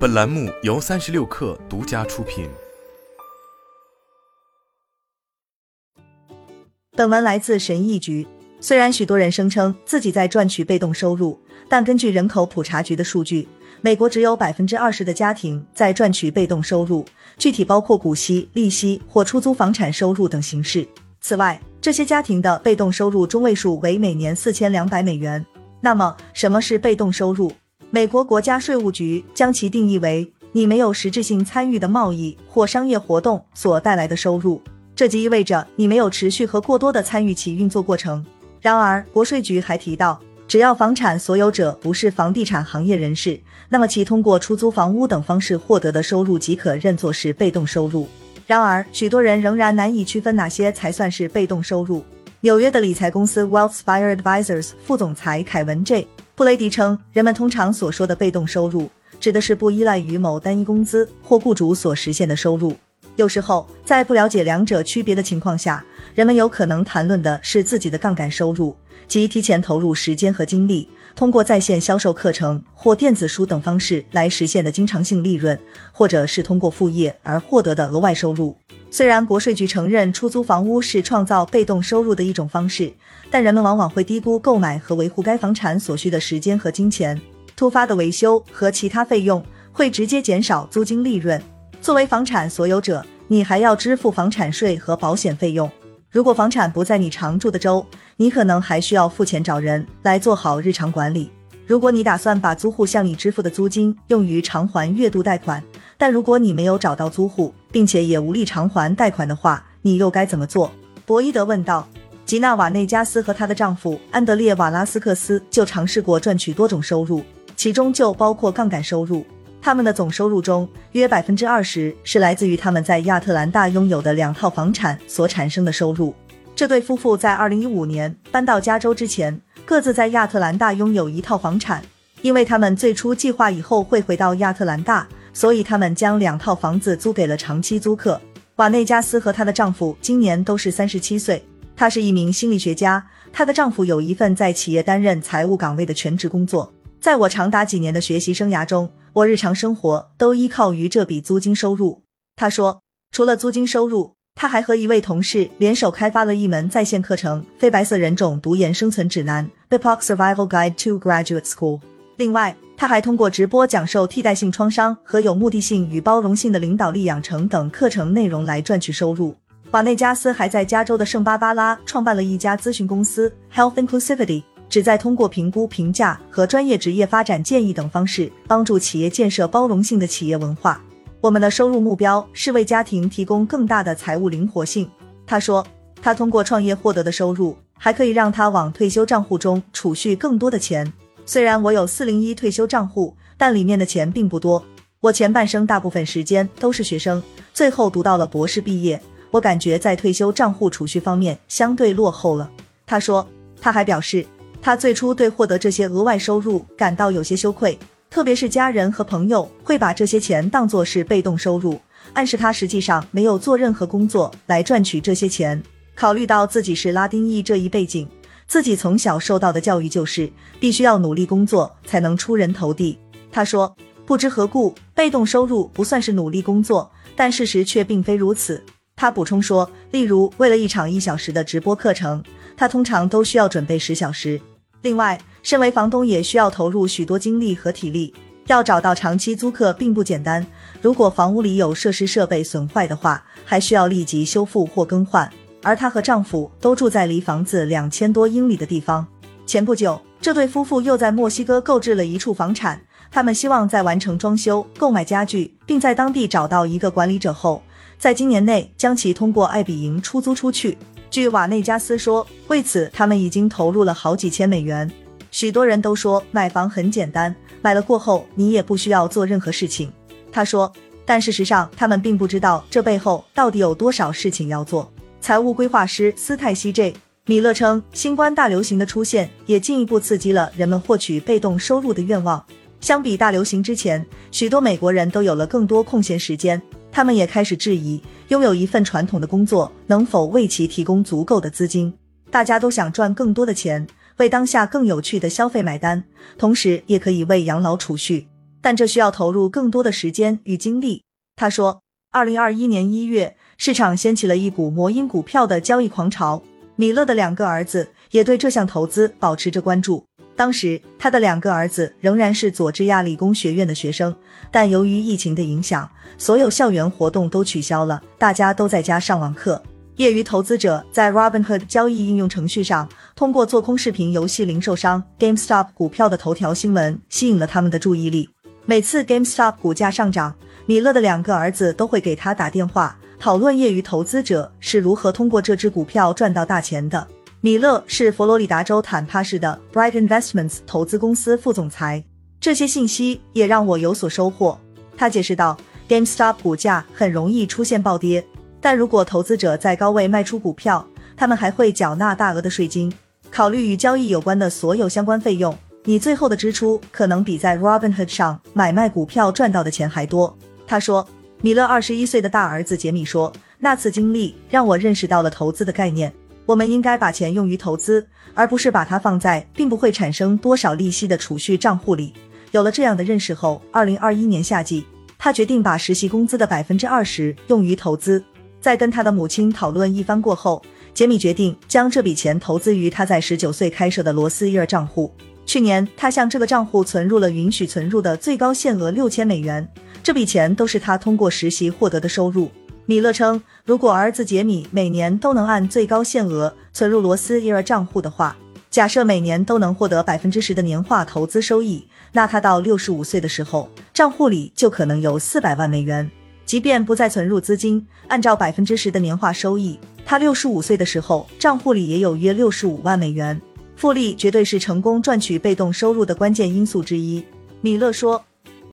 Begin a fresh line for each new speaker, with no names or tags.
本栏目由三十六氪独家出品。
本文来自神医局。虽然许多人声称自己在赚取被动收入，但根据人口普查局的数据，美国只有百分之二十的家庭在赚取被动收入，具体包括股息、利息或出租房产收入等形式。此外，这些家庭的被动收入中位数为每年四千两百美元。那么，什么是被动收入？美国国家税务局将其定义为你没有实质性参与的贸易或商业活动所带来的收入，这即意味着你没有持续和过多的参与其运作过程。然而，国税局还提到，只要房产所有者不是房地产行业人士，那么其通过出租房屋等方式获得的收入即可认作是被动收入。然而，许多人仍然难以区分哪些才算是被动收入。纽约的理财公司 WealthSpire Advisors 副总裁凯文 ·J· 布雷迪称，人们通常所说的被动收入，指的是不依赖于某单一工资或雇主所实现的收入。有时候，在不了解两者区别的情况下，人们有可能谈论的是自己的杠杆收入，即提前投入时间和精力。通过在线销售课程或电子书等方式来实现的经常性利润，或者是通过副业而获得的额外收入。虽然国税局承认出租房屋是创造被动收入的一种方式，但人们往往会低估购买和维护该房产所需的时间和金钱。突发的维修和其他费用会直接减少租金利润。作为房产所有者，你还要支付房产税和保险费用。如果房产不在你常住的州，你可能还需要付钱找人来做好日常管理。如果你打算把租户向你支付的租金用于偿还月度贷款，但如果你没有找到租户，并且也无力偿还贷款的话，你又该怎么做？博伊德问道。吉娜·瓦内加斯和她的丈夫安德烈·瓦拉斯克斯就尝试过赚取多种收入，其中就包括杠杆收入。他们的总收入中约百分之二十是来自于他们在亚特兰大拥有的两套房产所产生的收入。这对夫妇在二零一五年搬到加州之前，各自在亚特兰大拥有一套房产。因为他们最初计划以后会回到亚特兰大，所以他们将两套房子租给了长期租客。瓦内加斯和她的丈夫今年都是三十七岁。她是一名心理学家，她的丈夫有一份在企业担任财务岗位的全职工作。在我长达几年的学习生涯中，我日常生活都依靠于这笔租金收入。她说，除了租金收入。他还和一位同事联手开发了一门在线课程《非白色人种读研生存指南》（BIPOC Survival Guide to Graduate School）。另外，他还通过直播讲授替代性创伤和有目的性与包容性的领导力养成等课程内容来赚取收入。瓦内加斯还在加州的圣巴巴拉创办了一家咨询公司 Health Inclusivity，旨在通过评估、评价和专业职业发展建议等方式，帮助企业建设包容性的企业文化。我们的收入目标是为家庭提供更大的财务灵活性。他说，他通过创业获得的收入还可以让他往退休账户中储蓄更多的钱。虽然我有四零一退休账户，但里面的钱并不多。我前半生大部分时间都是学生，最后读到了博士毕业。我感觉在退休账户储蓄方面相对落后了。他说，他还表示，他最初对获得这些额外收入感到有些羞愧。特别是家人和朋友会把这些钱当作是被动收入，暗示他实际上没有做任何工作来赚取这些钱。考虑到自己是拉丁裔这一背景，自己从小受到的教育就是必须要努力工作才能出人头地。他说：“不知何故，被动收入不算是努力工作，但事实却并非如此。”他补充说：“例如，为了一场一小时的直播课程，他通常都需要准备十小时。另外，身为房东也需要投入许多精力和体力，要找到长期租客并不简单。如果房屋里有设施设备损坏的话，还需要立即修复或更换。而她和丈夫都住在离房子两千多英里的地方。前不久，这对夫妇又在墨西哥购置了一处房产，他们希望在完成装修、购买家具，并在当地找到一个管理者后，在今年内将其通过爱比营出租出去。据瓦内加斯说，为此他们已经投入了好几千美元。许多人都说买房很简单，买了过后你也不需要做任何事情。他说，但事实上他们并不知道这背后到底有多少事情要做。财务规划师斯泰西 ·J· 米勒称，新冠大流行的出现也进一步刺激了人们获取被动收入的愿望。相比大流行之前，许多美国人都有了更多空闲时间，他们也开始质疑拥有一份传统的工作能否为其提供足够的资金。大家都想赚更多的钱。为当下更有趣的消费买单，同时也可以为养老储蓄。但这需要投入更多的时间与精力。他说，二零二一年一月，市场掀起了一股魔音股票的交易狂潮。米勒的两个儿子也对这项投资保持着关注。当时，他的两个儿子仍然是佐治亚理工学院的学生，但由于疫情的影响，所有校园活动都取消了，大家都在家上网课。业余投资者在 Robinhood 交易应用程序上，通过做空视频游戏零售商 GameStop 股票的头条新闻，吸引了他们的注意力。每次 GameStop 股价上涨，米勒的两个儿子都会给他打电话，讨论业余投资者是如何通过这只股票赚到大钱的。米勒是佛罗里达州坦帕市的 Bright Investments 投资公司副总裁。这些信息也让我有所收获。他解释道：“GameStop 股价很容易出现暴跌，但如果投资者在高位卖出股票，他们还会缴纳大额的税金。考虑与交易有关的所有相关费用，你最后的支出可能比在 Robinhood 上买卖股票赚到的钱还多。”他说：“米勒二十一岁的大儿子杰米说，那次经历让我认识到了投资的概念。”我们应该把钱用于投资，而不是把它放在并不会产生多少利息的储蓄账户里。有了这样的认识后，二零二一年夏季，他决定把实习工资的百分之二十用于投资。在跟他的母亲讨论一番过后，杰米决定将这笔钱投资于他在十九岁开设的罗斯伊尔账户。去年，他向这个账户存入了允许存入的最高限额六千美元，这笔钱都是他通过实习获得的收入。米勒称，如果儿子杰米每年都能按最高限额存入罗斯伊尔账户的话，假设每年都能获得百分之十的年化投资收益，那他到六十五岁的时候，账户里就可能有四百万美元。即便不再存入资金，按照百分之十的年化收益，他六十五岁的时候，账户里也有约六十五万美元。复利绝对是成功赚取被动收入的关键因素之一，米勒说。